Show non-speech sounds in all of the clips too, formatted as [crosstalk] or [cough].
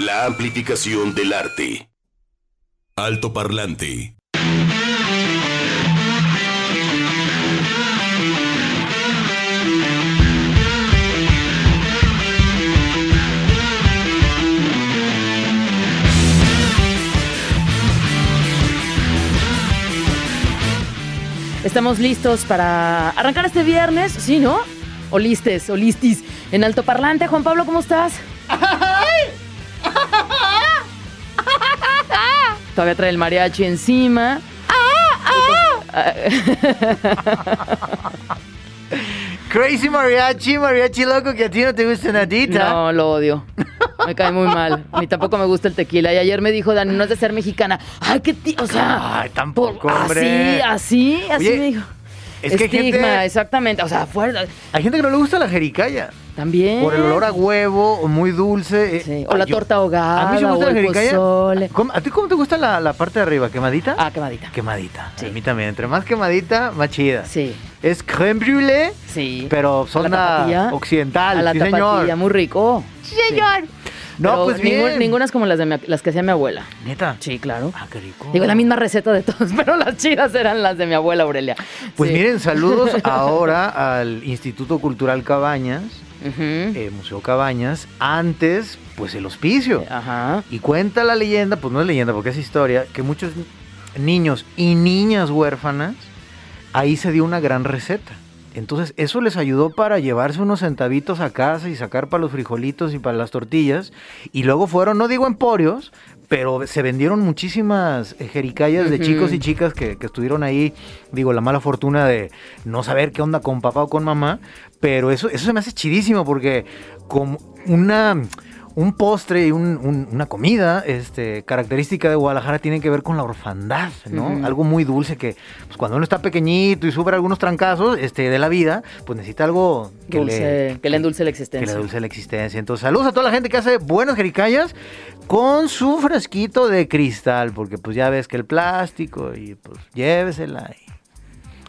La amplificación del arte. Alto parlante. Estamos listos para arrancar este viernes, ¿sí, no? O listes, o listis. En alto parlante, Juan Pablo, ¿cómo estás? [laughs] Todavía trae el mariachi encima. [laughs] Crazy mariachi, mariachi loco que a ti no te gusta nadita. No, lo odio. Me cae muy mal. Ni tampoco me gusta el tequila. Y ayer me dijo Dani, no es de ser mexicana. Ay, qué tío. O sea. Ay, tampoco, por- hombre. Así, así, así Oye, me dijo. es que hay Estigma, gente- exactamente. O sea, fuera. Hay gente que no le gusta la jericaya. También. Por el olor a huevo, muy dulce. eh. Sí, O la Ay, torta ahogada. A mí sí me gusta o la jericaya. pozole. ¿Cómo- ¿A ti cómo te gusta la, la parte de arriba? ¿Quemadita? Ah, quemadita. Quemadita. Sí. A mí también. Entre más quemadita, más chida. Sí, Es creme brûlée, sí. pero zona occidental. A la sí, tapatía, señor. muy rico. Sí. No, Pero pues ningún- bien. ninguna es como las, de mi- las que hacía mi abuela. Neta. Sí, claro. Ah, qué rico. Digo, la misma receta de todos, [laughs] pero las chidas eran las de mi abuela Aurelia. Pues Sí. miren, saludos [laughs] ahora al Instituto Cultural Cabañas, Eh, Museo Cabañas, antes, pues el hospicio. Ajá. Y cuenta la leyenda, pues no es leyenda porque es historia, que muchos niños y niñas huérfanas, ahí se dio una gran receta. Entonces eso les ayudó para llevarse unos centavitos a casa y sacar para los frijolitos y para las tortillas. Y luego fueron, no digo emporios, pero se vendieron muchísimas eh, jericayas de chicos y chicas que, que estuvieron ahí. Digo, la mala fortuna de no saber qué onda con papá o con mamá. Pero eso, eso se me hace chidísimo porque como una un postre y un- un- una comida este, característica de Guadalajara tiene que ver con la orfandad, ¿no? Algo muy dulce que pues, cuando uno está pequeñito y sufre algunos trancazos este, de la vida, pues necesita algo que Dulce, le, que le endulce la que existencia. le dulce la existencia. Entonces, saludos a toda la gente que hace buenas jericayas con su frasquito de cristal, porque pues ya ves que el plástico y pues llévesela. y-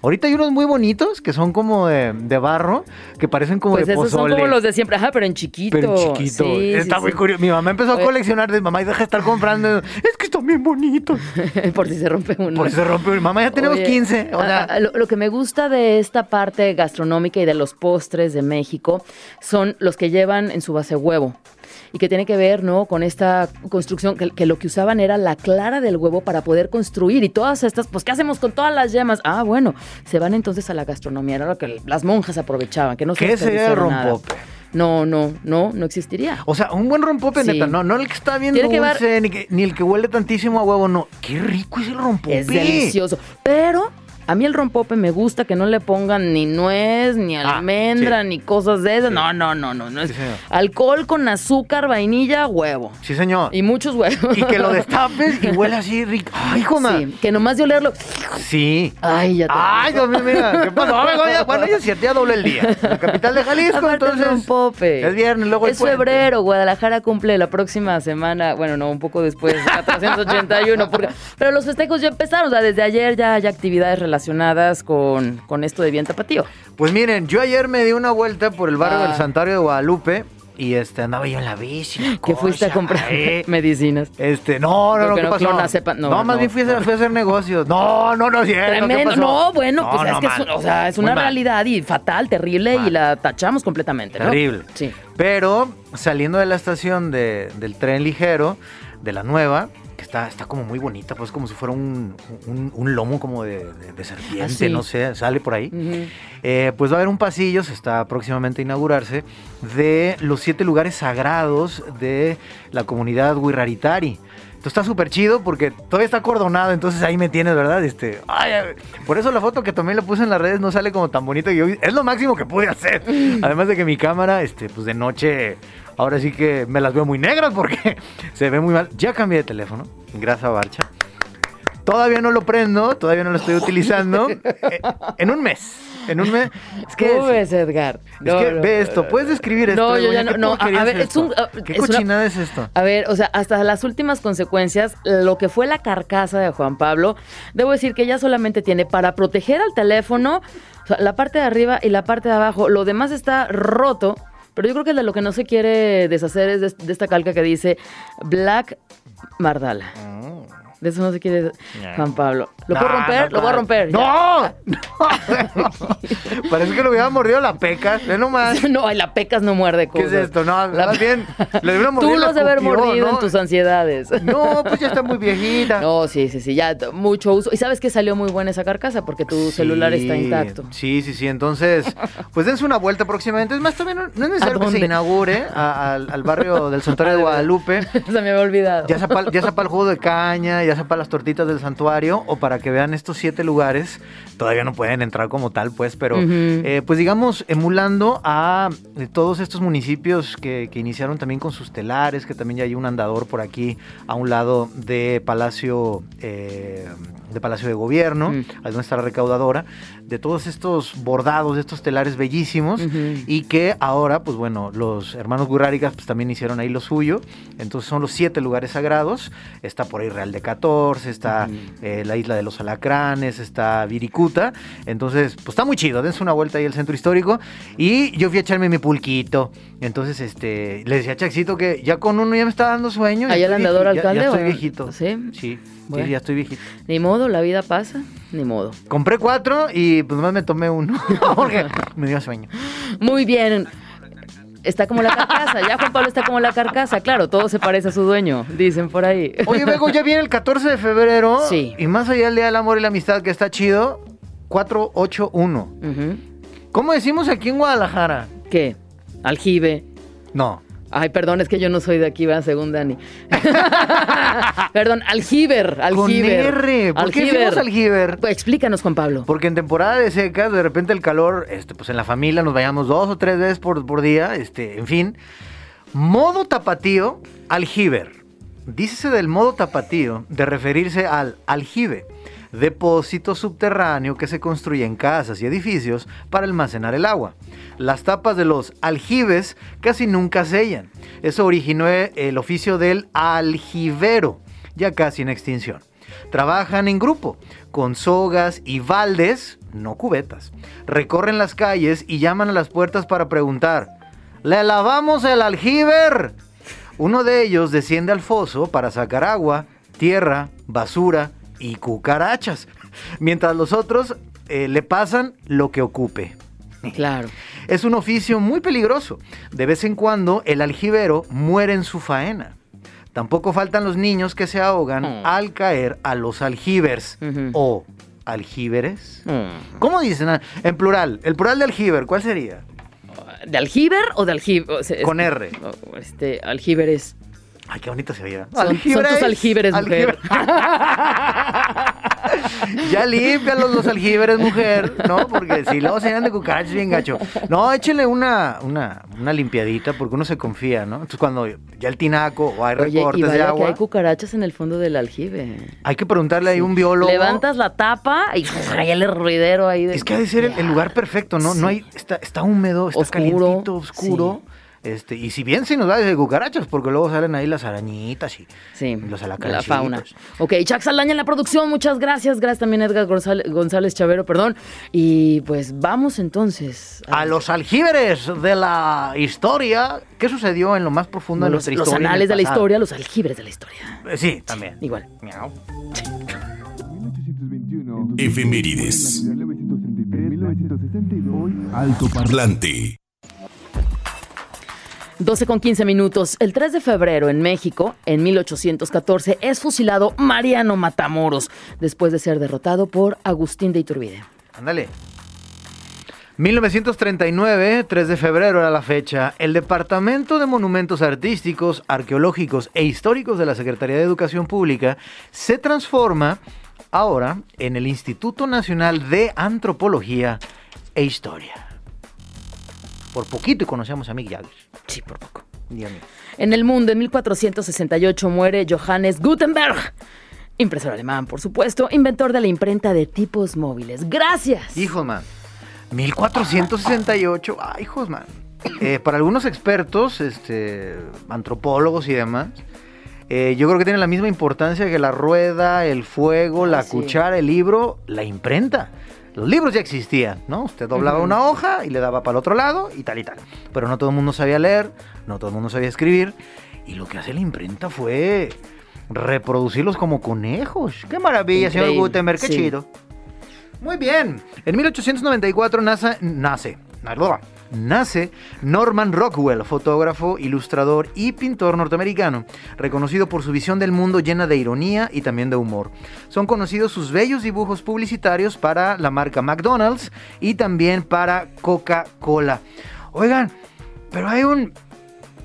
Ahorita hay unos muy bonitos que son como de, de barro, que parecen como Pues de esos son pozole. como los de siempre, ajá, pero en chiquito. Pero en chiquito. Sí, está sí, muy sí. curioso. Mi mamá empezó a coleccionar de mamá y deja de estar comprando. [laughs] Es que están bien bonitos. [laughs] Por si se rompe uno. Por eso se rompe. Mamá, ya tenemos Oye, 15. O sea, a- a- lo, lo que me gusta de esta parte gastronómica y de los postres de México son los que llevan en su base huevo. Y que tiene que ver, ¿no? Con esta construcción, que, que lo que usaban era la clara del huevo para poder construir. Y todas estas, pues, ¿qué hacemos con todas las yemas? Ah, bueno, se van entonces a la gastronomía. Era lo que las monjas aprovechaban, que no se ¿Qué sería el nada. rompope? No, no, no, no existiría. o sea, un buen rompope, Sí. neta. No, no el que está bien dulce, ni, que- ni el que huele tantísimo a huevo, no. Qué rico es el rompope. Es delicioso. Pero a mí el rompope me gusta que no le pongan ni nuez, ni Ah, almendra, sí. ni cosas de esas. Sí. No, no, no, no. no es Sí, señor. alcohol con azúcar, vainilla, huevo. Sí, señor. Y muchos huevos. Y que lo [laughs] destapes y huele así rico. Ay, joma. Sí, que nomás de olerlo. Sí. Ay, ya te. Ay, Dios mío, mira, ¿qué [laughs] pasó? Bueno, ya siete ya doble el día. La capital de Jalisco, Aparte el entonces. rompope. Es viernes, luego el Es puente. febrero, Guadalajara cumple la próxima semana, bueno, no, un poco después, [laughs] 481, porque, pero los festejos ya empezaron, o sea, desde ayer ya hay actividades relacionadas con, con esto de bien tapatío. Pues miren, yo ayer me di una vuelta por el barrio Ah. del Santuario de Guadalupe y este andaba yo en la bici. Que fuiste a comprar eh. [laughs] medicinas. Este, no, no, no, ¿qué no pasó? no, más no. bien fui a, hacer, fui a hacer negocios. No, no, no, cierto, ¿qué Tremendo. No, bueno, pues es que es, o sea, es una realidad y fatal, terrible y la tachamos completamente. Terrible. Sí. Pero saliendo de la estación de- del tren ligero, de la nueva, está, está como muy bonita, pues como si fuera un, un- un lomo como de, de- de serpiente, no sé, sale por ahí. Eh, pues va a haber un pasillo, se está próximamente a inaugurarse, de los siete lugares sagrados de la comunidad Wirraritari. Entonces está súper chido porque todavía está acordonado, entonces ahí me tienes, ¿verdad? Este, ay, por eso la foto que tomé la puse en las redes no sale como tan bonita. es lo máximo que pude hacer. Además de que mi cámara, este, pues de noche, ahora sí que me las veo muy negras porque [laughs] se ve muy mal. Ya cambié de teléfono, gracias a Barcha. Todavía no lo prendo, todavía no lo estoy utilizando. [laughs] Eh, en un mes. En un mes. Es que, ¿Cómo ves, Edgar? es que ve esto, puedes describir esto. No, yo ya no. ¿Qué no, a, ver, es un. ah, ¿Qué es una- cochinada es esto? A ver, o sea, hasta las últimas consecuencias, lo que fue la carcasa de Juan Pablo, debo decir que ya solamente tiene para proteger al teléfono o sea, la parte de arriba y la parte de abajo. Lo demás está roto Pero yo creo que de lo que no se quiere deshacer es de, esta calca que dice Black Mardala. De eso no se quiere. Juan Pablo. ¿Lo puedo No, romper? no, lo voy a no. romper. ¡No! ¡No! [laughs] Parece que lo hubiera mordido la pecas. Ve nomás. [laughs] no, la pecas no muerde ¿Qué cosas. es esto? No, La- más bien. Le hubiera mordido [laughs] Tú de haber mordido ¿no? en tus ansiedades. No, pues ya está muy viejita. No, sí, sí, sí, ya mucho uso. Y sabes que salió muy buena esa carcasa porque tu celular está intacto. Sí, sí, sí. Entonces, pues dense una vuelta próximamente. Es más, también no, no es necesario que se inaugure a- al, al barrio del Santuario de Guadalupe. Se me había olvidado. Ya para ya el jugo de caña, ya sea para las tortitas del santuario, o para que vean estos siete lugares. Todavía no pueden entrar como tal, pues, pero eh, pues digamos, emulando a eh, todos estos municipios que, que iniciaron también con sus telares, que también ya hay un andador por aquí a un lado de Palacio, eh, de Palacio de Gobierno, ahí donde está la recaudadora, de todos estos bordados, de estos telares bellísimos, y que ahora, pues bueno, los hermanos Gurrárigas pues también hicieron ahí lo suyo. Entonces son los siete lugares sagrados. Está por ahí Real de 14, está eh, la isla de los Alacranes, está Viricuta. Entonces, pues está muy chido. Dense una vuelta ahí al centro histórico. Y yo fui a echarme mi pulquito. Entonces, este, le decía a Chaxito que ya con uno ya me está dando sueño. ¿Ahí el andador vieji- ya- alcalde Ya, estoy viejito. sí? Sí, sí, Bueno. ya estoy viejito. Ni modo, la vida pasa, ni modo. Compré cuatro y pues nomás me tomé uno. [laughs] porque me dio sueño. Muy bien. Está como la carcasa, ya Juan Pablo está como la carcasa, claro, todo se parece a su dueño, dicen por ahí. Oye, Bego, ya viene el 14 de febrero. Sí. Y más allá del Día del Amor y la Amistad, que está chido, 481. Ujú. ¿Cómo decimos aquí en Guadalajara? ¿Qué? Aljibe. No. Ay, perdón, es que yo no soy de aquí, va, según Dani. [laughs] perdón, aljiber, aljiber. Con R. ¿Por qué decimos aljiber? Pues explícanos, Juan Pablo. Porque en temporada de secas, de repente el calor, este, pues en la familia nos vayamos dos o tres veces por, por día, este, en fin. Modo tapatío, aljiber. Dícese del modo tapatío de referirse al aljibe, depósito subterráneo que se construye en casas y edificios para almacenar el agua. Las tapas de los aljibes casi nunca sellan. Eso originó eh, el oficio del aljibero, ya casi en extinción. Trabajan en grupo, con sogas y baldes, no cubetas. Recorren las calles y llaman a las puertas para preguntar, ¿le lavamos el aljiber? Uno de ellos desciende al foso para sacar agua, tierra, basura y cucarachas, mientras los otros eh, le pasan lo que ocupe. Claro. Es un oficio muy peligroso. De vez en cuando el aljibero muere en su faena. Tampoco faltan los niños que se ahogan Mm. al caer a los aljibers o aljíberes. ¿Cómo dicen? Ah, En plural. El plural de aljiber, ¿cuál sería? ¿De aljiber o de aljiber? Con R. Este, aljiber es. Ay, qué bonito se oía. Son- son tus aljibres, mujer. [laughs] ya límpialos los aljibres, mujer, ¿no? Porque si luego se llenan de cucarachas bien gacho. No, échele una, una, una limpiadita porque uno se confía, ¿no? Entonces cuando ya el tinaco o hay Oye, y recortes de vaya que agua, hay cucarachas en el fondo del aljibe. hay que preguntarle ahí a un biólogo. Levantas la tapa y [laughs] hay el ruidero ahí. De... Es que ha de ser el, el lugar perfecto, ¿no? No hay, está, está húmedo, está Oscuro, calientito, oscuro. Este, y si bien se nos da de cucarachas, porque luego salen ahí las arañitas y Sí, los la fauna. Ok, Chuck Saldaña en la producción, muchas gracias. Gracias también Edgar González, González Chavero, perdón. Y pues vamos entonces A los aljibres de la historia, ¿qué sucedió en lo más profundo de los, nuestra los historia? el anales de la historia, los aljibres de la historia. Eh, Sí, también. Igual. Miau. 1821. Efemérides. 1962. Alto Parlante. 12 con 15 minutos. El 3 de febrero en México, en 1814, es fusilado Mariano Matamoros, después de ser derrotado por Agustín de Iturbide. Ándale. 1939, 3 de febrero era la fecha, el Departamento de Monumentos Artísticos, Arqueológicos e Históricos de la Secretaría de Educación Pública se transforma ahora en el Instituto Nacional de Antropología e Historia. Por poquito y conocemos a Mick Jagger. Sí, por poco. Dígame. En el mundo, en 1468, muere Johannes Gutenberg. Impresor alemán, por supuesto, inventor de la imprenta de tipos móviles. Gracias. Hijos, man. 1468. Ay, hijos, man. Eh, para algunos expertos, este, antropólogos y demás, eh, yo creo que tiene la misma importancia que la rueda, el fuego, la Ah, sí. cuchara, el libro, la imprenta. Los libros ya existían, ¿no? Usted doblaba una hoja y le daba para el otro lado y tal y tal. Pero no todo el mundo sabía leer, no todo el mundo sabía escribir. Y lo que hace la imprenta fue reproducirlos como conejos. ¡Qué maravilla, señor Gutenberg! ¡Qué sí. chido! Muy bien. En 1894 nace, nace, nace Norman Rockwell, fotógrafo, ilustrador y pintor norteamericano, reconocido por su visión del mundo llena de ironía y también de humor. Son conocidos sus bellos dibujos publicitarios para la marca McDonald's y también para Coca-Cola. Oigan, pero hay un,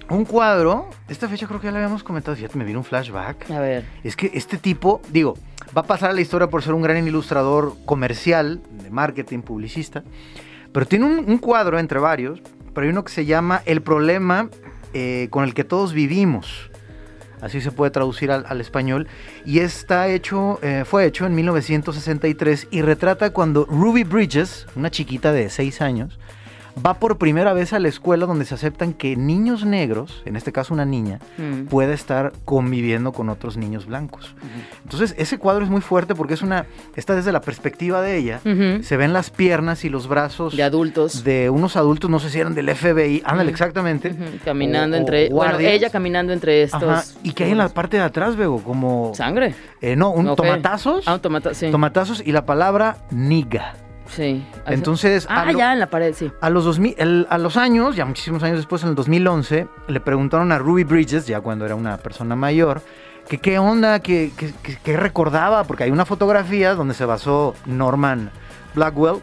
un cuadro, esta fecha creo que ya la habíamos comentado, fíjate, me vino un flashback. A ver. Es que este tipo, digo, va a pasar a la historia por ser un gran ilustrador comercial, de marketing, publicista, pero tiene un, cuadro entre varios, pero hay uno que se llama El problema eh, con el que todos vivimos. Así se puede traducir al, al español. Y está hecho, eh, fue hecho en 1963 y retrata cuando Ruby Bridges, una chiquita de 6 años, va por primera vez a la escuela donde se aceptan que niños negros, en este caso una niña, Mm. pueda estar conviviendo con otros niños blancos. Entonces, ese cuadro es muy fuerte porque es una está desde la perspectiva de ella. Se ven las piernas y los brazos De adultos. de unos adultos, no sé si eran del FBI, ándale, exactamente. Caminando o- o entre. Bueno, ella caminando entre estos. Ajá, y que hay en la parte de atrás, veo, como Sangre. eh, no, un Ok. tomatazos, Ah, un tomata, sí. tomatazos y la palabra niga. Sí. Entonces, Ah, lo- ya en la pared, sí. A los, 2000, el- a los años, ya muchísimos años después, en el 2011, le preguntaron a Ruby Bridges, ya cuando era una persona mayor, que qué onda, que, que- recordaba, porque hay una fotografía donde se basó Norman Blackwell,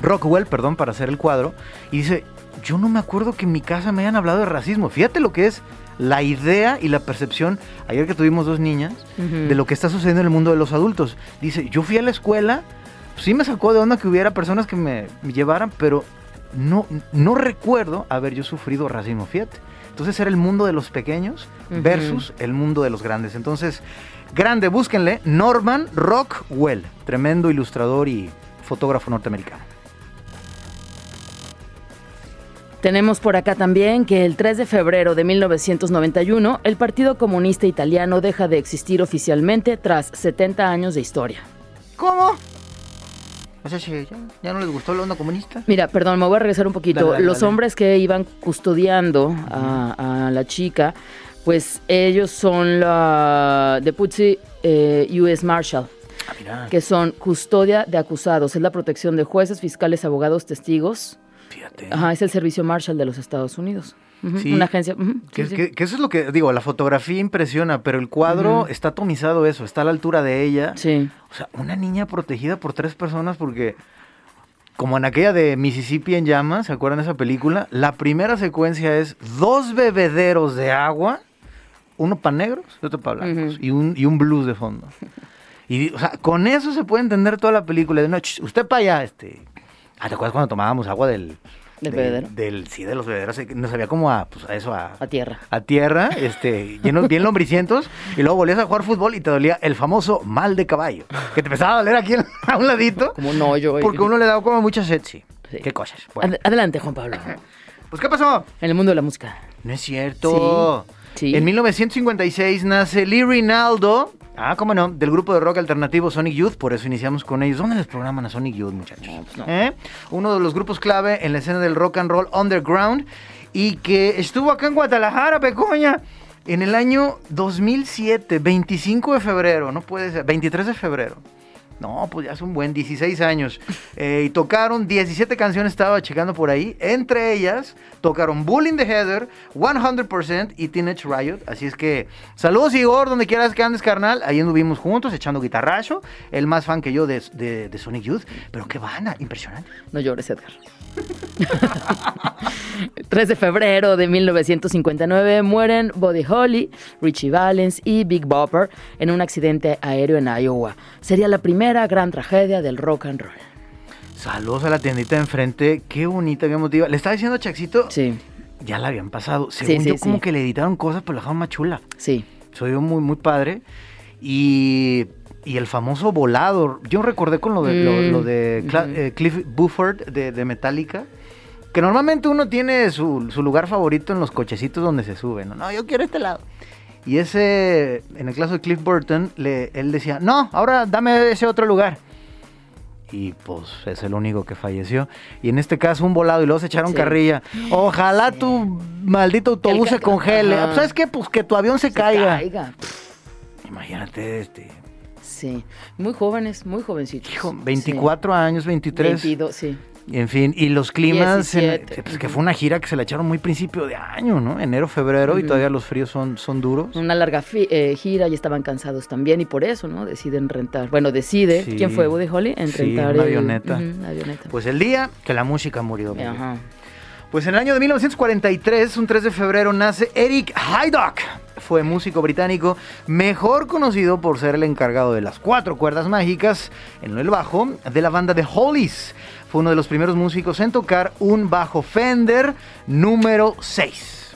Rockwell, perdón, para hacer el cuadro, y dice, yo no me acuerdo que en mi casa me hayan hablado de racismo. Fíjate lo que es la idea y la percepción, ayer que tuvimos dos niñas, de lo que está sucediendo en el mundo de los adultos. Dice, yo fui a la escuela, sí me sacó de onda que hubiera personas que me, llevaran, pero no, no recuerdo haber yo sufrido racismo, fíjate. Entonces era el mundo de los pequeños versus el mundo de los grandes. Entonces, grande, búsquenle, Norman Rockwell, tremendo ilustrador y fotógrafo norteamericano. Tenemos por acá también que el 3 de febrero de 1991 el Partido Comunista Italiano deja de existir oficialmente tras 70 años de historia. ¿Cómo? O sea, si ya, ya no les gustó la onda comunista. Mira, perdón, me voy a regresar un poquito. Dale, dale, Los dale. hombres que iban custodiando a, a la chica, pues ellos son la Deputy eh, US Marshal, Ah, que son custodia de acusados. Es la protección de jueces, fiscales, abogados, testigos. fíjate. Ajá, es el Servicio Marshal de los Estados Unidos. Sí. Una agencia. Que, sí, sí. que- que eso es lo que digo, la fotografía impresiona, pero el cuadro está atomizado eso, está a la altura de ella. Sí. O sea, una niña protegida por tres personas porque, como en aquella de Mississippi en llamas, ¿se acuerdan de esa película? La primera secuencia es dos bebederos de agua, uno para negros y otro para blancos, y, un, y un blues de fondo. Y, o sea, con eso se puede entender toda la película. De no, ch, usted para allá, este... Ah, ¿te acuerdas cuando tomábamos agua del... ¿Del de- bebedero? Del, sí, de los bebederos. eh, Nos sabía como a, pues, a eso, a, A tierra. a tierra, este, llenos bien lombricientos, y luego volvías a jugar fútbol y te dolía el famoso mal de caballo, que te empezaba a doler aquí a un ladito, Como un hoyo. porque uno le daba como mucha sed, sí. Sí. Qué cosas. Bueno, Ad- Adelante, Juan Pablo. pues, ¿qué pasó? En el mundo de la música. No es cierto. Sí, sí. En 1956 nace Lee Rinaldo, ah, cómo no, del grupo de rock alternativo Sonic Youth, por eso iniciamos con ellos. ¿Dónde les programan a Sonic Youth, muchachos? No, pues no. ¿Eh? Uno de los grupos clave en la escena del rock and roll underground y que estuvo acá en Guadalajara, Pecoña, en el año 2007, 25 de febrero, no puede ser, 23 de febrero. No, pues ya es un buen 16 años. Eh, y tocaron 17 canciones, estaba checando por ahí. Entre ellas, tocaron Bullying the Heather, 100% y Teenage Riot. Así es que, saludos Igor, donde quieras que andes, carnal. Ahí anduvimos juntos, echando guitarrazo. El más fan que yo de, de- Sonic Youth. Pero qué banda, impresionante. No llores, Edgar. [laughs] 3 de febrero de 1959 mueren Buddy Holly, Richie Valens y Big Bopper en un accidente aéreo en Iowa. Sería la primera gran tragedia del rock and roll. Saludos a la tiendita de enfrente. Qué bonita, qué emotiva. Le estaba diciendo a Chaxito, Sí, ya la habían pasado. Según sí, yo, como sí. que le editaron cosas, pero la dejaron más chula. sí. soy muy, muy padre. Y, y el famoso volado. Yo recordé con lo de, lo, Mm, lo de Cla- ujú. eh, Cliff Buford de, de Metallica. Que normalmente uno tiene su, su lugar favorito en los cochecitos donde se sube. ¿no? no, yo quiero este lado. Y ese, en el caso de Cliff Burton, le, él decía, no, ahora dame ese otro lugar. y pues es el único que falleció. Y en este caso un volado y luego se echaron Sí. carrilla. Ojalá tu maldito autobús se congele. Ajá. ¿Sabes qué? Pues que tu avión se, Se caiga. caiga. Imagínate este. Sí, muy jóvenes, muy jovencitos. Hijo, Sí. 24 años, 23. 22, sí. En fin, y los climas, en- 17, pues, que fue una gira que se la echaron muy principio de año, ¿no? Enero, febrero, y todavía los fríos son, son duros. Una larga eh, gira y estaban cansados también y por eso, ¿no? Deciden rentar. Bueno, decide. Sí. ¿Quién fue Buddy Holly? En Sí, rentar una el- avioneta. Ujú, una avioneta. Pues el día que la música murió. Ajá. Pues en el año de 1943, un 3 de febrero, nace Eric Haydock. Fue músico británico, mejor conocido por ser el encargado de las cuatro cuerdas mágicas en el bajo de la banda The Hollies. Fue uno de los primeros músicos en tocar un bajo Fender número 6.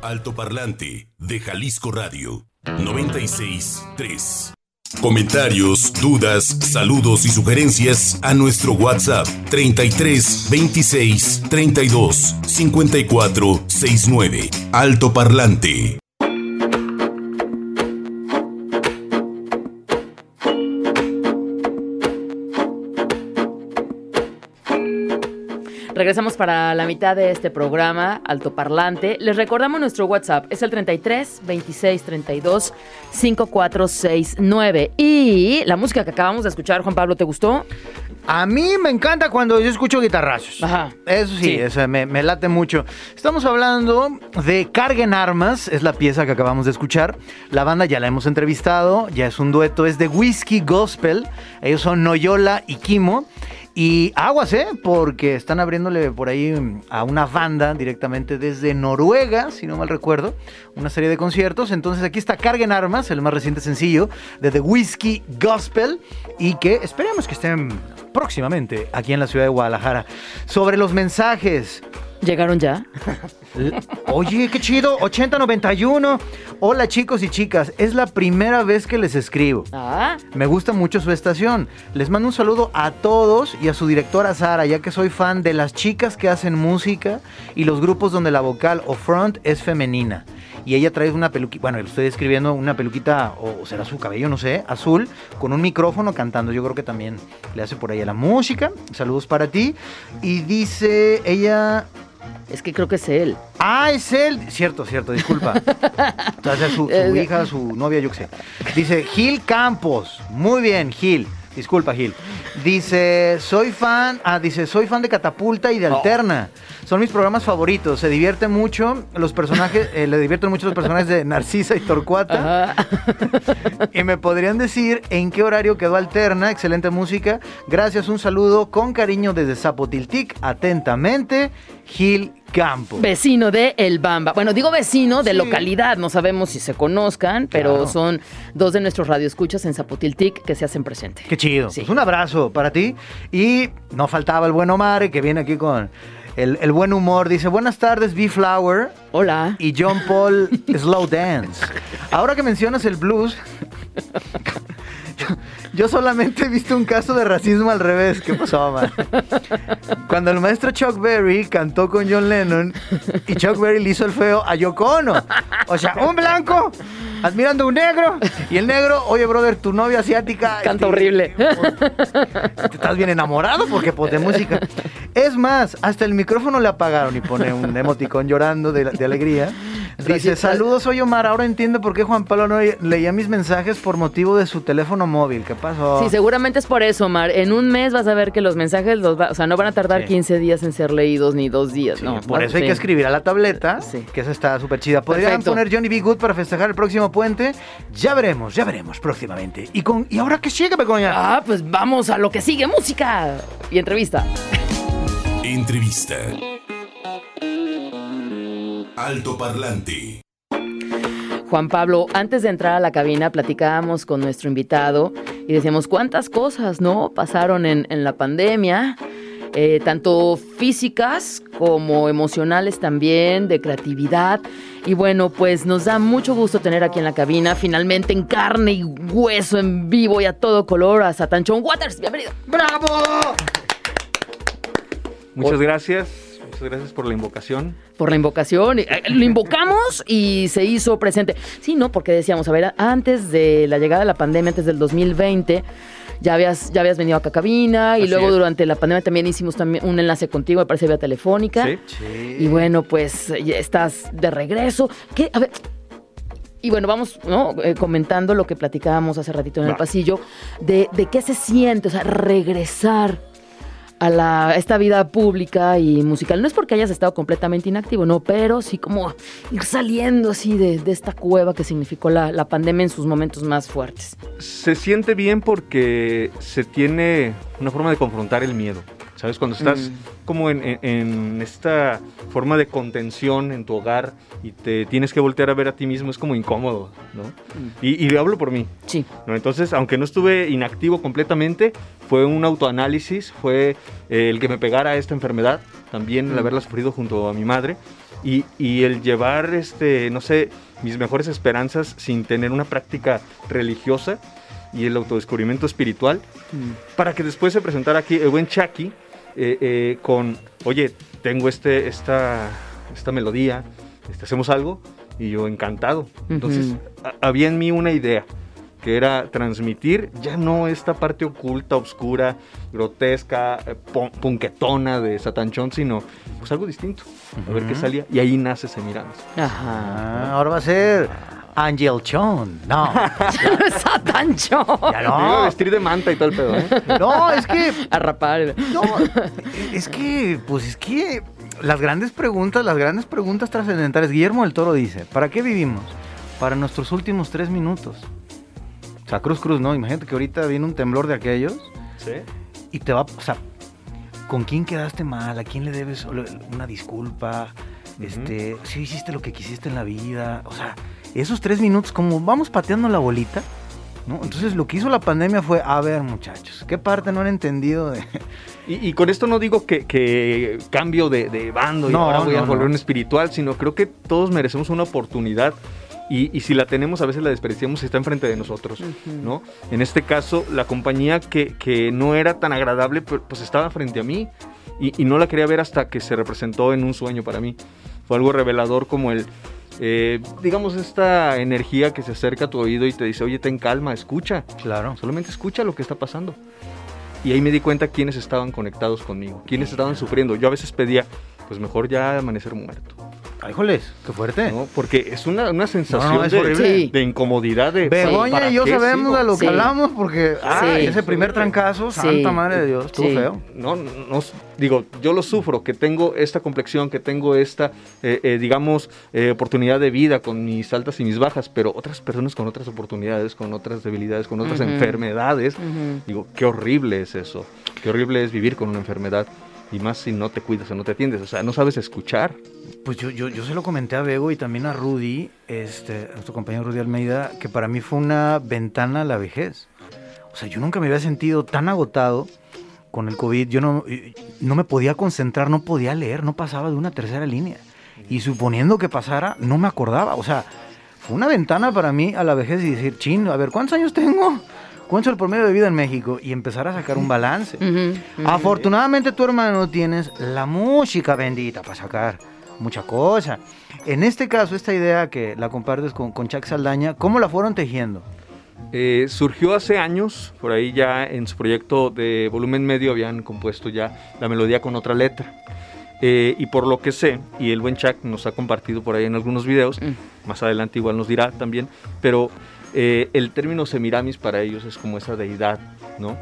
Altoparlante de Jalisco Radio 963. Comentarios, dudas, saludos y sugerencias a nuestro WhatsApp 33 26 32 54 69. Altoparlante. Regresamos para la mitad de este programa, Altoparlante. Les recordamos nuestro WhatsApp, es el 33 26 32 5469. Y la música que acabamos de escuchar, Juan Pablo, ¿te gustó? A mí me encanta cuando yo escucho guitarrazos. Ajá. Eso sí, Sí. eso me, me late mucho. Estamos hablando de Carguen Armas, es la pieza que acabamos de escuchar. La banda ya la hemos entrevistado, ya es un dueto, es de Whiskey Gospel. Ellos son Noyola y Kimo. Y aguas, ¿eh? Porque están abriéndole por ahí a una banda directamente desde Noruega, si no mal recuerdo, una serie de conciertos. Entonces aquí está Carguen Armas, el más reciente sencillo de The Whiskey Gospel. Y que esperemos que estén próximamente aquí en la ciudad de Guadalajara. Sobre los mensajes. ¿Llegaron ya? L- Oye, qué chido, 8091. Hola chicos y chicas, es la primera vez que les escribo. Ah, Me gusta mucho su estación. Les mando un saludo a todos y a su directora Sara, ya que soy fan de las chicas que hacen música y los grupos donde la vocal o front es femenina. Y ella trae una peluquita, bueno, estoy escribiendo una peluquita, o será su cabello, no sé, azul, con un micrófono cantando. Yo creo que también le hace por ahí a la música. Saludos para ti. Y dice ella, es que creo que es él. Ah, es él. Cierto, cierto, disculpa. [laughs] Entonces, su, su hija, su novia, yo qué sé. Dice Gil Campos. Muy bien, Gil. Disculpa, Gil. Dice, soy fan. Ah, dice, soy fan de Catapulta y de Alterna. Son mis programas favoritos. Se divierte mucho los personajes, eh, le divierten mucho los personajes de Narcisa y Torcuata. Y me podrían decir en qué horario quedó Alterna. Excelente música. Gracias, un saludo con cariño desde Zapotiltic. Atentamente, Gil Campos. Vecino de El Bamba. Bueno, digo vecino de Sí. localidad, no sabemos si se conozcan, pero Claro. son dos de nuestros radioescuchas en Zapotiltic que se hacen presente. Qué chido. Sí. Pues un abrazo para ti. Y no faltaba el buen Omar, que viene aquí con el, el buen humor. Dice, buenas tardes, B-Flower Hola. y John Paul [laughs] Slow Dance. Ahora que mencionas el blues, yo, yo solamente he visto un caso de racismo al revés. ¿Qué pasó, Omar? Cuando el maestro Chuck Berry cantó con John Lennon y Chuck Berry le hizo el feo a Yoko Ono. O sea, un blanco admirando a un negro y el negro, oye, brother, tu novia asiática... Canta este, horrible. te estás bien enamorado porque pues de música. Es más, hasta el micrófono le apagaron y pone un emoticón llorando de, de alegría. Dice, saludos, soy Omar. Ahora entiendo por qué Juan Pablo no leía mis mensajes por motivo de su teléfono móvil. ¿Qué pasó? Sí, seguramente es por eso, Omar. En un mes vas a ver que los mensajes, los va- o sea, no van a tardar Sí. 15 días en ser leídos ni dos días, Sí, ¿no? por Va- eso hay sí. que escribir a la tableta, Sí. que esa está súper chida. ¿Podrían Perfecto. poner Johnny B. Good para festejar el próximo puente? Ya veremos, ya veremos próximamente. ¿Y, con, y ahora qué sigue, Begoña? Ah, pues vamos a lo que sigue, música y entrevista. Entrevista. Altoparlante. Juan Pablo, antes de entrar a la cabina platicábamos con nuestro invitado y decíamos cuántas cosas, ¿no? Pasaron en, en la pandemia, eh, tanto físicas como emocionales también, de creatividad. Y bueno, pues nos da mucho gusto tener aquí en la cabina, finalmente en carne y hueso, en vivo y a todo color, a Satanchón Waters. Bienvenido. ¡Bravo! Muchas gracias. Muchas gracias por la invocación. Por la invocación. Eh, Lo invocamos y se hizo presente. Sí, no, porque decíamos, a ver, antes de la llegada de la pandemia, antes del 2020, ya habías, ya habías venido acá a cabina y Así luego es. durante la pandemia también hicimos también un enlace contigo, me parece vía telefónica. Sí. Sí. Y bueno, pues ya estás de regreso. ¿Qué? A ver. Y bueno, vamos ¿no? Eh, comentando lo que platicábamos hace ratito en el pasillo, de, de qué se siente, o sea, regresar a, la, esta vida pública y musical. No es porque hayas estado completamente inactivo, no, pero sí como ir saliendo así de, de esta cueva que significó la, la pandemia en sus momentos más fuertes. Se siente bien porque se tiene una forma de confrontar el miedo. ¿Sabes? Cuando estás Mm. como en, en- en esta forma de contención en tu hogar y te tienes que voltear a ver a ti mismo, es como incómodo, ¿no? Y, y hablo por mí. Sí. ¿no? Entonces, aunque no estuve inactivo completamente, fue un autoanálisis, fue eh, el que me pegara esta enfermedad, también el haberla sufrido junto a mi madre, y, y el llevar, este, no sé, mis mejores esperanzas sin tener una práctica religiosa y el autodescubrimiento espiritual, para que después se presentara aquí el buen Chucky eh, eh, con, oye, tengo este, esta, esta melodía, este, hacemos algo, y yo encantado. Entonces, había en mí una idea que era transmitir ya no esta parte oculta, oscura, grotesca, eh, pon- punquetona de Satanchón, sino pues algo distinto. A ver qué salía. Y ahí nace Semiramis. Ajá. Ah, ahora va a ser Angel Chon. No, [laughs] Satancho. ya Me iba a no. vestir de manta y todo el pedo, ¿eh? [laughs] No, es que A rapar. No, es que, pues es que las grandes preguntas, las grandes preguntas trascendentales. Guillermo del Toro dice, ¿para qué vivimos? Para nuestros últimos tres minutos. O sea, Cruz Cruz, ¿no? Imagínate que ahorita viene un temblor de aquellos Sí. y te va, o sea, ¿con quién quedaste mal? ¿A quién le debes una disculpa? Este, si hiciste lo que quisiste en la vida, o sea, esos tres minutos, como vamos pateando la bolita, ¿no? Entonces lo que hizo la pandemia fue, a ver muchachos, ¿qué parte no han entendido de, Y, y con esto no digo que, que cambio de, de bando y No, ahora voy a volver un espiritual, sino creo que todos merecemos una oportunidad y, y si la tenemos a veces la desperdiciamos y está enfrente de nosotros, ¿no? En este caso, la compañía que, que no era tan agradable, pues, pues estaba frente a mí y, y no la quería ver hasta que se representó en un sueño para mí. Fue algo revelador como el, eh, digamos, esta energía que se acerca a tu oído y te dice, oye, ten calma, escucha. Claro. Solamente escucha lo que está pasando. Y ahí me di cuenta quiénes estaban conectados conmigo, quiénes estaban sufriendo. Yo a veces pedía, pues mejor ya amanecer muerto, Ay, joles, qué fuerte. ¿no? Porque es una, una sensación No, de, horrible. Sí. de incomodidad. De, Begoña ¿para y yo sabemos sigo? a lo que Sí. hablamos porque ah, Sí. ese primer trancazo, Sí. santa madre de Dios, estuvo Sí. feo. No, no, no, digo, yo lo sufro, que tengo esta complexión, que tengo esta, eh, eh, digamos, eh, oportunidad de vida con mis altas y mis bajas, pero otras personas con otras oportunidades, con otras debilidades, con otras enfermedades, digo, qué horrible es eso, qué horrible es vivir con una enfermedad, y más si no te cuidas o no te atiendes, o sea, no sabes escuchar. Pues yo, yo, yo se lo comenté a Bego y también a Rudy, este, a nuestro compañero Rudy Almeida, que para mí fue una ventana a la vejez. O sea, yo nunca me había sentido tan agotado con el COVID. Yo no, no me podía concentrar, no podía leer, no pasaba de una tercera línea. Y suponiendo que pasara, no me acordaba. O sea, fue una ventana para mí a la vejez y decir, chin, a ver, ¿cuántos años tengo? ¿Cuánto es el promedio de vida en México? Y empezar a sacar un balance. Ujú, ujú. Afortunadamente tu hermano tienes la música bendita para sacar mucha cosa. En este caso, esta idea que la compartes con, con Chuck Saldaña, ¿cómo la fueron tejiendo? Eh, surgió hace años, por ahí ya en su proyecto de volumen medio habían compuesto ya la melodía con otra letra. Eh, y por lo que sé, y el buen Chuck nos ha compartido por ahí en algunos videos, Mm. más adelante igual nos dirá también, pero eh, el término Semiramis para ellos es como esa deidad, ¿no?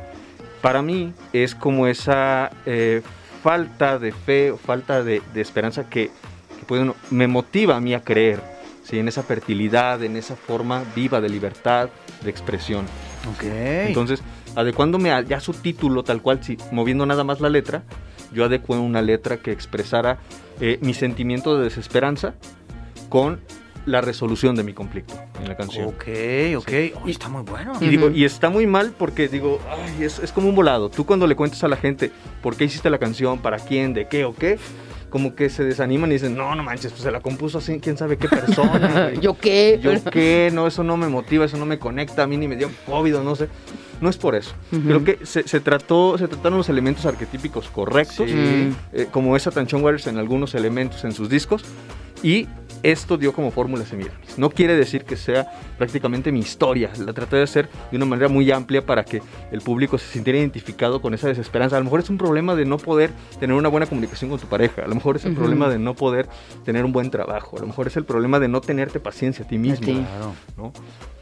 Para mí es como esa eh, falta de fe o falta de, de esperanza que, que puede- me motiva a mí a creer, ¿sí? En esa fertilidad, en esa forma viva de libertad, de expresión. Ok. Entonces, adecuándome a ya su título tal cual, si, moviendo nada más la letra, yo adecué una letra que expresara eh, mi sentimiento de desesperanza con la resolución de mi conflicto en la canción. ok, ok. Oye, está muy bueno. Y, digo, Ujú. y está muy mal porque digo, ay, es, es como un volado. Tú cuando le cuentas a la gente por qué hiciste la canción, para quién, de qué o qué, como que se desaniman y dicen, no, no manches, pues se la compuso así, quién sabe qué persona. [laughs] güey". ¿Yo qué? ¿Yo qué? No, eso no me motiva, eso no me conecta, a mí ni me dio COVID o no sé. No es por eso. Ujú. Creo que se, se trató, se trataron los elementos arquetípicos correctos, Sí. eh, como esa Tanchon Waters en algunos elementos en sus discos, y esto dio como fórmula Semiramis. No quiere decir que sea prácticamente mi historia, la traté de hacer de una manera muy amplia para que el público se sintiera identificado con esa desesperanza. A lo mejor es un problema de no poder tener una buena comunicación con tu pareja, a lo mejor es el Ujú. problema de no poder tener un buen trabajo, a lo mejor es el problema de no tenerte paciencia a ti mismo. Claro. ¿no?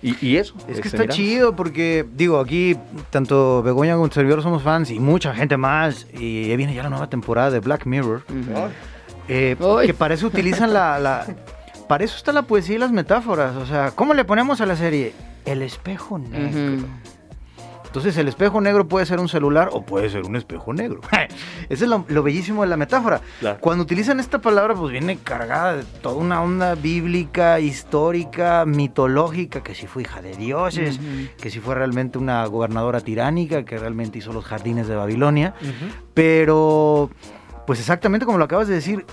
Y, y eso. Es que está chido porque, digo, aquí tanto Begoña como tu servidor somos fans y mucha gente más. Y viene ya la nueva temporada de Black Mirror. Ujú. Eh, que para eso utilizan la, la- Para eso está la poesía y las metáforas. O sea, ¿cómo le ponemos a la serie? El espejo negro. Entonces, el espejo negro puede ser un celular o puede ser un espejo negro. [laughs] Ese es lo, lo bellísimo de la metáfora. Claro. Cuando utilizan esta palabra, pues viene cargada de toda una onda bíblica, histórica, mitológica, que si fue hija de dioses, que si fue realmente una gobernadora tiránica, que realmente hizo los jardines de Babilonia. Pero, pues exactamente como lo acabas de decir,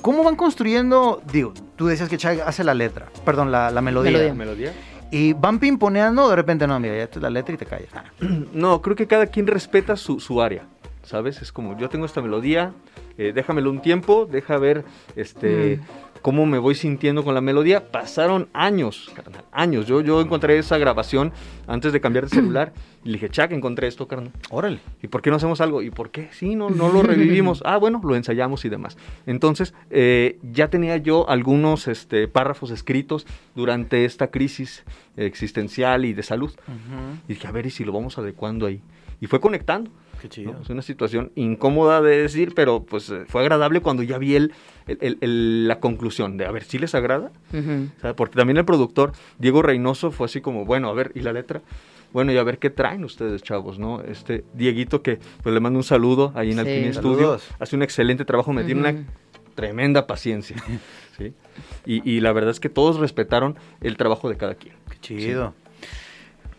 ¿cómo van construyendo? Digo, tú decías que Chai hace la letra, perdón, la, la melodía. Melodía. ¿Melodía? Y van pimponeando, de repente, no, mira, ya es la letra y te callas. Ah. [clears throat] No, creo que cada quien respeta su, su área, ¿sabes? Es como, yo tengo esta melodía, eh, déjamelo un tiempo, deja ver este, cómo me voy sintiendo con la melodía. Pasaron años, carnal, años. Yo, yo encontré esa grabación antes de cambiar de [clears throat] celular y le dije, Chac, encontré esto, carnal. Órale. ¿Y por qué no hacemos algo? ¿Y por qué? Sí, no, no lo revivimos. [laughs] Ah, bueno, lo ensayamos y demás. Entonces, eh, ya tenía yo algunos este, párrafos escritos durante esta crisis existencial y de salud. Y dije, a ver, ¿y si lo vamos adecuando ahí? Y fue conectando. Qué ¿no? chido. Es una situación incómoda de decir, pero pues eh, fue agradable cuando ya vi el, el- el- el- la conclusión de, a ver, ¿sí les agrada? Ujú. O sea, porque también el productor, Diego Reynoso, fue así como, bueno, a ver, ¿y la letra? Bueno, y a ver qué traen ustedes, chavos, ¿no? Este Dieguito, que pues le mando un saludo ahí en Sí. Alquimia Studio, hace un excelente trabajo, me tiene una tremenda paciencia, [laughs] ¿sí? Y, y la verdad es que todos respetaron el trabajo de cada quien. Qué chido.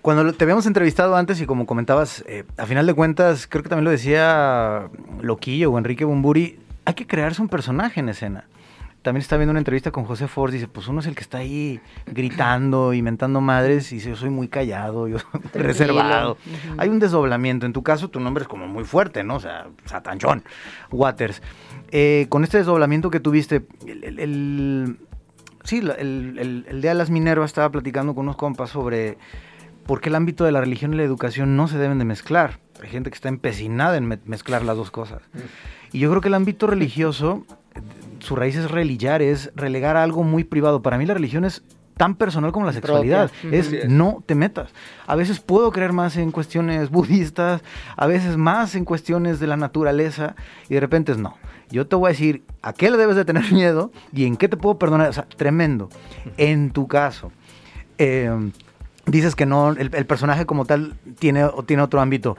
Cuando te habíamos entrevistado antes y como comentabas, eh, a final de cuentas, creo que también lo decía Loquillo o Enrique Bumburi, hay que crearse un personaje en escena. También está viendo una entrevista con José Ford, dice, pues uno es el que está ahí gritando, inventando madres, y dice, yo soy muy callado, yo soy reservado. Hay un desdoblamiento. En tu caso, tu nombre es como muy fuerte, ¿no? O sea, Satanchón, Waters. Eh, con este desdoblamiento que tuviste, el, el- el- sí, el, el- el día de las Minervas estaba platicando con unos compas sobre por qué el ámbito de la religión y la educación no se deben de mezclar. Hay gente que está empecinada en me- mezclar las dos cosas. Y yo creo que el ámbito religioso, su raíz es religare, es relegar a algo muy privado. Para mí la religión es tan personal como la sexualidad. Es no te metas. A veces puedo creer más en cuestiones budistas, a veces más en cuestiones de la naturaleza y de repente es no. Yo te voy a decir a qué le debes de tener miedo y en qué te puedo perdonar. O sea, tremendo. En tu caso, eh, dices que no, el, personaje como tal tiene, tiene otro ámbito.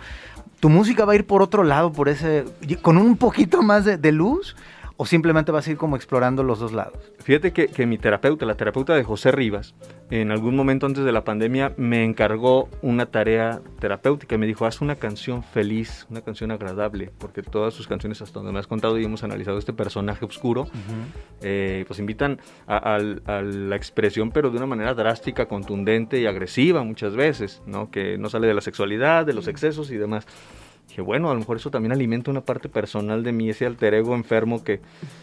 ¿Tu música va a ir por otro lado, por ese, con un poquito más de, de luz? ¿O simplemente vas a ir como explorando los dos lados? Fíjate que, que mi terapeuta, la terapeuta de José Rivas, en algún momento antes de la pandemia me encargó una tarea terapéutica. Me dijo, haz una canción feliz, una canción agradable, porque todas sus canciones, hasta donde me has contado y hemos analizado este personaje oscuro, eh, pues invitan a, a la expresión, pero de una manera drástica, contundente y agresiva muchas veces, ¿no? Que no sale de la sexualidad, de los excesos y demás. Dije, bueno, a lo mejor eso también alimenta una parte personal de mí, ese alter ego enfermo que,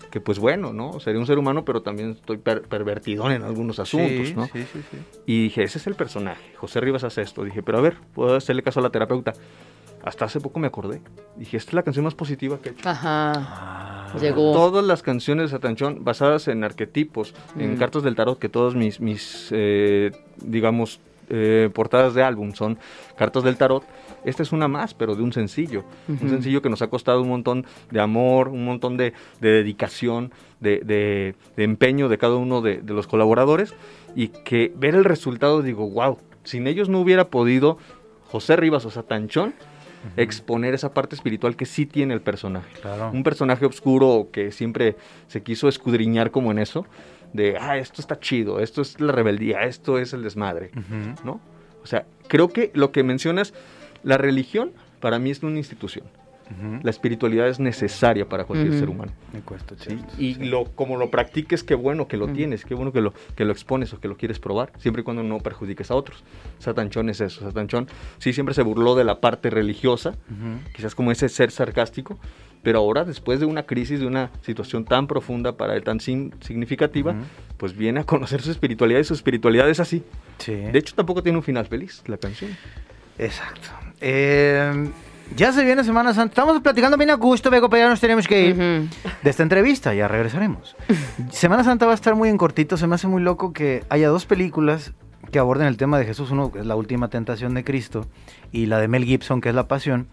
que pues bueno, ¿no? Sería un ser humano, pero también estoy per- pervertidón en algunos asuntos, ¿no? Sí, sí, sí. Y dije, ese es el personaje. José Rivas hace esto. Dije, pero a ver, puedo hacerle caso a la terapeuta. Hasta hace poco me acordé. Dije, esta es la canción más positiva que he hecho. Ajá. Ah, Llegó. Todas las canciones de Satanchón basadas en arquetipos, en Mm. cartas del tarot, que todas mis, mis eh, digamos, eh, portadas de álbum son cartas del tarot. Esta es una más, pero de un sencillo. Un sencillo que nos ha costado un montón de amor, un montón de, de dedicación, de, de- de empeño de cada uno de, los colaboradores. Y que ver el resultado, digo, wow, sin ellos no hubiera podido José Rivas o Satanchón exponer esa parte espiritual que sí tiene el personaje Claro. un personaje oscuro que siempre se quiso escudriñar como en eso, de, ah, esto está chido, esto es la rebeldía, esto es el desmadre. ¿no? O sea, creo que lo que mencionas, la religión para mí es una institución. Ujú. La espiritualidad es necesaria para cualquier Ujú. ser humano. Me cuesta, ¿sí? Y sí. lo, como lo practiques, qué bueno que lo Mm. tienes, qué bueno que lo, que lo expones o que lo quieres probar, siempre y cuando no perjudiques a otros. Satanchón es eso, Satanchón sí siempre se burló de la parte religiosa, quizás como ese ser sarcástico, pero ahora después de una crisis, de una situación tan profunda para él, tan sin- significativa, Ujú. pues viene a conocer su espiritualidad y su espiritualidad es así. Sí. De hecho, tampoco tiene un final feliz la canción. Exacto. Eh, ya se viene Semana Santa. Estamos platicando bien a gusto, Bego, pero ya nos tenemos que ir Ujú. de esta entrevista. Ya regresaremos. Semana Santa va a estar muy en cortito. Se me hace muy loco que haya dos películas que aborden el tema de Jesús. Uno que es la última tentación de Cristo y la de Mel Gibson, que es la pasión.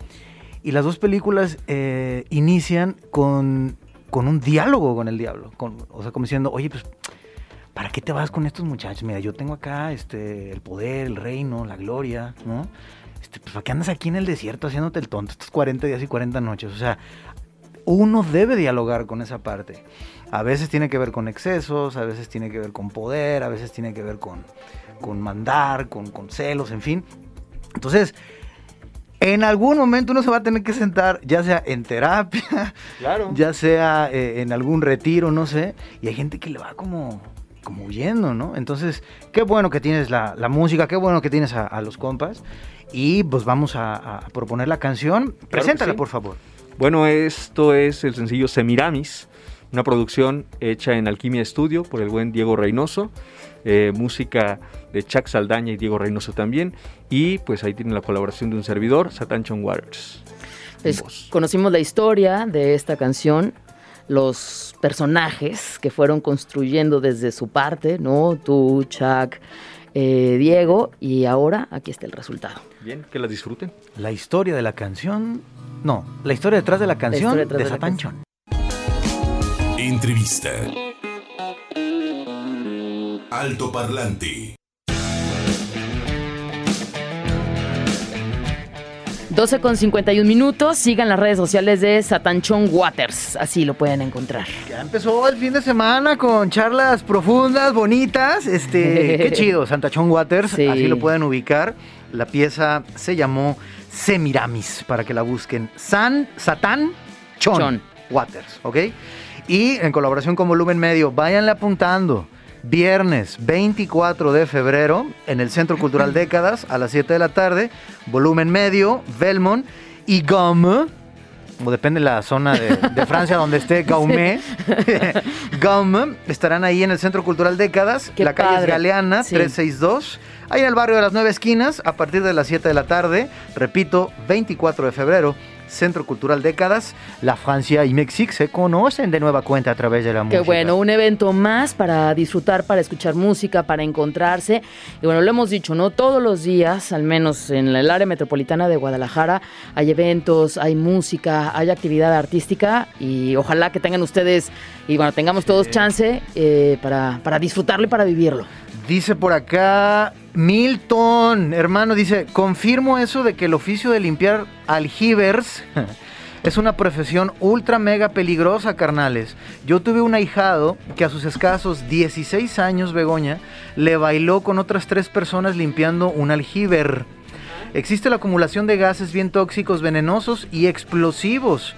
Y las dos películas eh, inician con, con un diálogo con el diablo. Con- o sea, como diciendo, oye, pues, ¿para qué te vas con estos muchachos? Mira, yo tengo acá este, el poder, el reino, la gloria, ¿no? Este, pues, ¿para qué andas aquí en el desierto haciéndote el tonto estos 40 días y 40 noches? O sea, uno debe dialogar con esa parte. A veces tiene que ver con excesos, a veces tiene que ver con poder, a veces tiene que ver con, con mandar, con, con celos, en fin. Entonces, en algún momento uno se va a tener que sentar, ya sea en terapia, Claro. [laughs] ya sea eh, en algún retiro, no sé, y hay gente que le va como, como huyendo, ¿no? Entonces, qué bueno que tienes la, la música, qué bueno que tienes a, a los compas, y pues vamos a, a proponer la canción. Preséntala, sí. por favor. Bueno, esto es el sencillo Semiramis, una producción hecha en Alquimia Studio por el buen Diego Reynoso, eh, música de Chuck Saldaña y Diego Reynoso también, y pues ahí tienen la colaboración de un servidor, Satanchon Waters. Pues, conocimos la historia de esta canción, los personajes que fueron construyendo desde su parte, ¿no? Tú, Chuck, eh, Diego, y ahora aquí está el resultado. Bien, que la disfruten. La historia de la canción. No, la historia detrás de la canción de de la Satan canción. Chon. Entrevista. Alto Parlante. 12 con 51 minutos, sigan las redes sociales de Satanchon Waters, así lo pueden encontrar. Ya empezó el fin de semana con charlas profundas, bonitas. Este, [laughs] qué chido, Santachón Waters, Sí. así lo pueden ubicar. La pieza se llamó Semiramis, para que la busquen. San, Satán, Chon, Chon. Waters, ¿ok? Y en colaboración con Volumen Medio, váyanle apuntando. Viernes 24 de febrero en el Centro Cultural Décadas a las 7 de la tarde, Volumen Medio, Belmont y Gaume, o depende de la zona de, de Francia donde esté [laughs] Gaume, [laughs] Gaume, estarán ahí en el Centro Cultural Décadas, Qué la calle es padre. Galeana Sí. 362, ahí en el barrio de las Nueve Esquinas, a partir de las 7 de la tarde, repito, 24 de febrero, Centro Cultural Décadas, la Francia y México se conocen de nueva cuenta a través de la música. Qué bueno, un evento más para disfrutar, para escuchar música, para encontrarse. Y bueno, lo hemos dicho, ¿no? Todos los días, al menos en el área metropolitana de Guadalajara, hay eventos, hay música, hay actividad artística y ojalá que tengan ustedes y bueno, tengamos todos chance eh, para, para disfrutarlo y para vivirlo. Dice por acá Milton, hermano, dice, confirmo eso de que el oficio de limpiar aljibers [laughs] es una profesión ultra mega peligrosa, carnales. Yo tuve un ahijado que a sus escasos 16 años, Begoña, le bailó con otras tres personas limpiando un aljiber. Existe la acumulación de gases bien tóxicos, venenosos y explosivos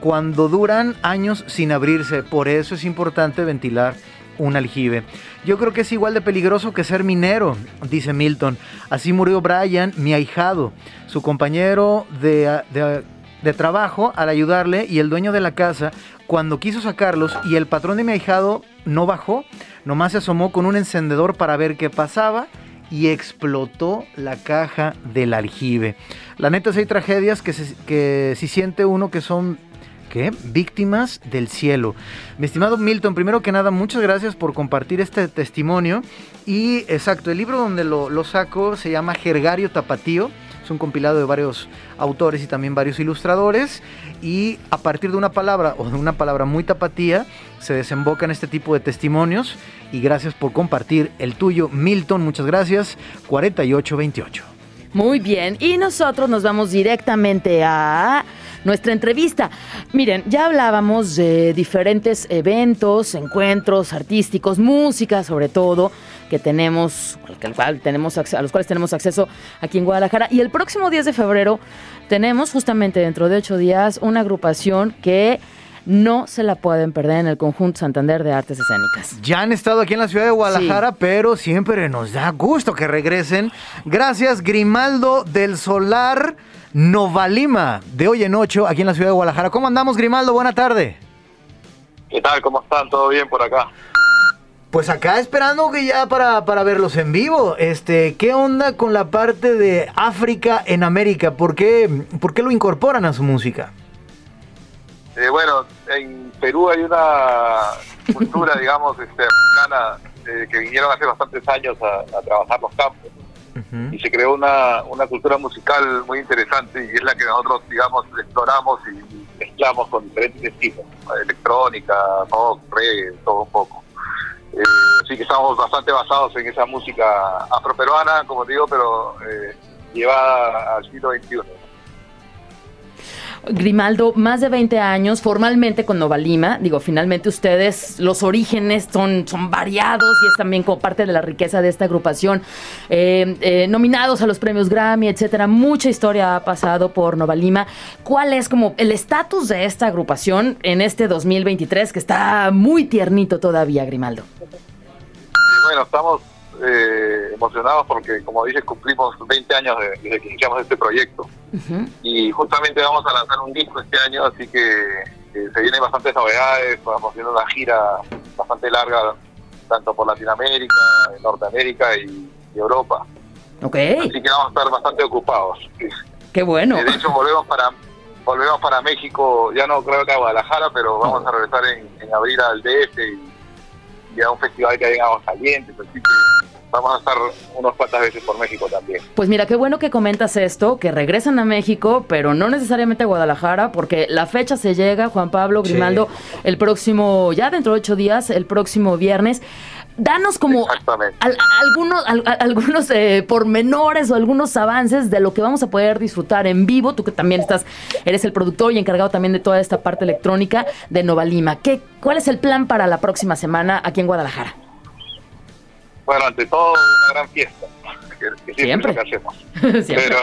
cuando duran años sin abrirse. Por eso es importante ventilar un aljibe. Yo creo que es igual de peligroso que ser minero, dice Milton. Así murió Brian, mi ahijado, su compañero de, de- trabajo al ayudarle y el dueño de la casa cuando quiso sacarlos y el patrón de mi ahijado no bajó, nomás se asomó con un encendedor para ver qué pasaba y explotó la caja del aljibe. La neta, sí hay tragedias que, se- que si siente uno que son ¿Qué? Víctimas del cielo. Mi estimado Milton, primero que nada, muchas gracias por compartir este testimonio. Y exacto, el libro donde lo, saco se llama Jergario Tapatío. Es un compilado de varios autores y también varios ilustradores. Y a partir de una palabra o de una palabra muy tapatía, se desembocan este tipo de testimonios. Y gracias por compartir el tuyo, Milton. Muchas gracias. 4828. Muy bien, y nosotros nos vamos directamente a nuestra entrevista. Miren, ya hablábamos de diferentes eventos, encuentros artísticos, música sobre todo, que tenemos, al cual tenemos, a los cuales tenemos acceso aquí en Guadalajara. Y el próximo 10 de febrero tenemos justamente dentro de ocho días una agrupación que no se la pueden perder en el conjunto Santander de Artes Escénicas. Ya han estado aquí en la ciudad de Guadalajara, pero siempre nos da gusto que regresen. Gracias, Grimaldo del Solar Novalima, de hoy en ocho, aquí en la ciudad de Guadalajara. ¿Cómo andamos, Grimaldo? Buena tarde. ¿Qué tal? ¿Cómo están? ¿Todo bien por acá? Pues acá esperando que ya para, para verlos en vivo. Este, ¿qué onda con la parte de África en América? ¿Por qué, por qué lo incorporan a su música? Eh, bueno, en Perú hay una cultura, [laughs] digamos, este, africana eh, que vinieron hace bastantes años a, a trabajar los campos y se creó una, una cultura musical muy interesante y es la que nosotros, digamos, exploramos y mezclamos con diferentes estilos, electrónica, rock, reggae, todo un poco. Eh, así que estamos bastante basados en esa música afroperuana, como digo, pero eh, llevada al siglo XXI. Grimaldo, más de 20 años formalmente con Nova Lima. Digo, finalmente ustedes, los orígenes son, son variados y es también como parte de la riqueza de esta agrupación. Eh, eh, nominados a los premios Grammy, etcétera. Mucha historia ha pasado por Nova Lima. ¿Cuál es como el estatus de esta agrupación en este 2023 que está muy tiernito todavía, Grimaldo? Bueno, estamos eh, emocionados porque, como dices, cumplimos 20 años de- desde que iniciamos este proyecto. Y justamente vamos a lanzar un disco este año, así que eh, se vienen bastantes novedades. Vamos haciendo una gira bastante larga, tanto por Latinoamérica, Norteamérica y, y Europa. Así que vamos a estar bastante ocupados. qué bueno. De hecho, volvemos para volvemos para México, ya no creo que a Guadalajara, pero vamos a regresar en, en abril al DF y, y a un festival que hay en Aguascalientes, así que vamos a estar unos cuantas veces por México también. Pues mira, qué bueno que comentas esto, que regresan a México, pero no necesariamente a Guadalajara, porque la fecha se llega, Juan Pablo Grimaldo, el próximo, ya dentro de ocho días, el próximo viernes. Danos como al- algunos, al- algunos eh, pormenores o algunos avances de lo que vamos a poder disfrutar en vivo. Tú que también estás, eres el productor y encargado también de toda esta parte electrónica de Nova Lima. ¿Qué, ¿Cuál es el plan para la próxima semana aquí en Guadalajara? Bueno, ante todo, una gran fiesta, que, que siempre, Siempre. es lo que hacemos. [laughs] Siempre.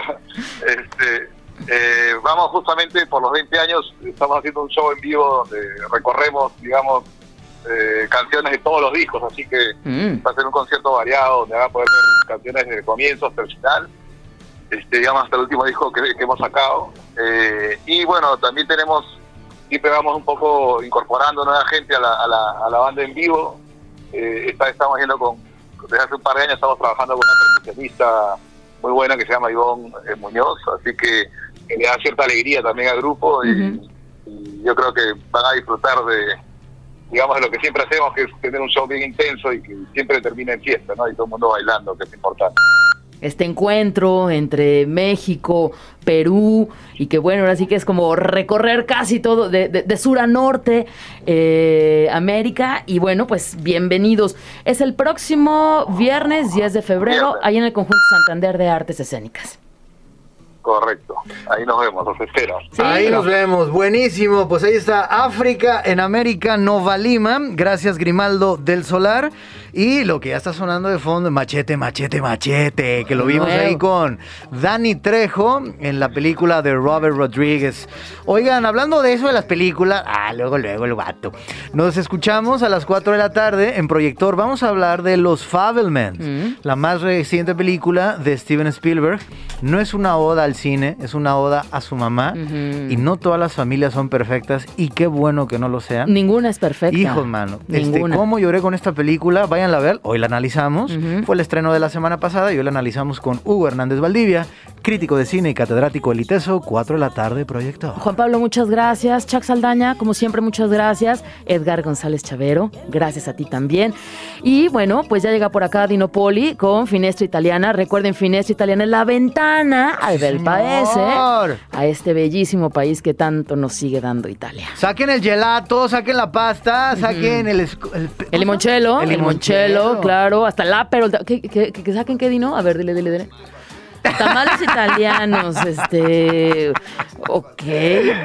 Pero este, eh, vamos justamente por los 20 años, estamos haciendo un show en vivo donde recorremos, digamos, eh, canciones de todos los discos, así que Mm. va a ser un concierto variado donde van a poder ver canciones desde el comienzo hasta el final, este, digamos hasta el último disco que, que hemos sacado. Eh, y bueno, también tenemos, siempre vamos un poco incorporando nueva gente a la, a la, a la banda en vivo. Eh, esta estamos yendo con, desde hace un par de años estamos trabajando con una percusionista muy buena que se llama Ivonne eh, Muñoz, así que, le da cierta alegría también al grupo y yo creo que van a disfrutar de, digamos, de lo que siempre hacemos, que es tener un show bien intenso y que siempre termina en fiesta, ¿no? Y todo el mundo bailando, que es importante. este encuentro entre México, Perú, y que bueno, ahora sí que es como recorrer casi todo de, de- de sur a norte, eh, América, y bueno, pues bienvenidos. Es el próximo viernes 10 de febrero, Viernes. ahí en el Conjunto Santander de Artes Escénicas. Correcto. Ahí nos vemos, los espero. Sí. Ahí nos vemos, buenísimo. Pues ahí está África en América, Nova Lima. Gracias, Grimaldo del Solar. Y lo que ya está sonando de fondo, machete, machete, machete, que lo vimos ahí con Danny Trejo en la película de Robert Rodríguez. Oigan, hablando de eso de las películas, ah, luego, luego el vato. Nos escuchamos a las 4 de la tarde en Proyector. Vamos a hablar de Los Fabelmans, Mm. la más reciente película de Steven Spielberg. No es una oda al cine, es una oda a su mamá. Y no todas las familias son perfectas y qué bueno que no lo sean. Ninguna es perfecta. Hijos, mano. Este, Ninguna. ¿Cómo lloré con esta película? Váyanla a ver. Hoy la analizamos. Fue el estreno de la semana pasada y hoy la analizamos con Hugo Hernández Valdivia, crítico de cine y catedrático del ITESO, 4 de la tarde, proyecto. Juan Pablo, muchas gracias. Chuck Saldaña, como siempre, muchas gracias. Edgar González Chavero, gracias a ti también. Y bueno, pues ya llega por acá Dinopoli con Finestra Italiana. Recuerden, Finestra Italiana es la ventana al bel señor. paese, a este bellísimo país que tanto nos sigue dando Italia. Saquen el gelato, saquen la pasta, saquen el, el, El limonchelo, El el limonchelo, claro, hasta la pero ¿qué, qué, qué- qué saquen qué Dino? A ver, dile, dile, dile. Tamales italianos, este. Ok,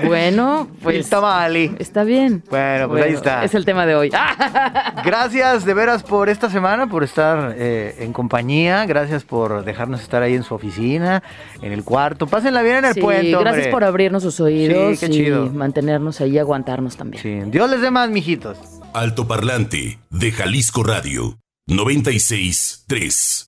bueno, pues. El tamale. Está bien. Bueno, pues ahí está. Es el tema de hoy. [laughs] Gracias de veras por esta semana, por estar eh, en compañía. Gracias por dejarnos estar ahí en su oficina, en el cuarto. Pásenla bien en el Sí, puente. gracias hombre. por abrirnos sus oídos Sí, qué chido. y mantenernos ahí y aguantarnos también. Sí, Dios les dé más, mijitos. Altoparlante de Jalisco Radio 96.3.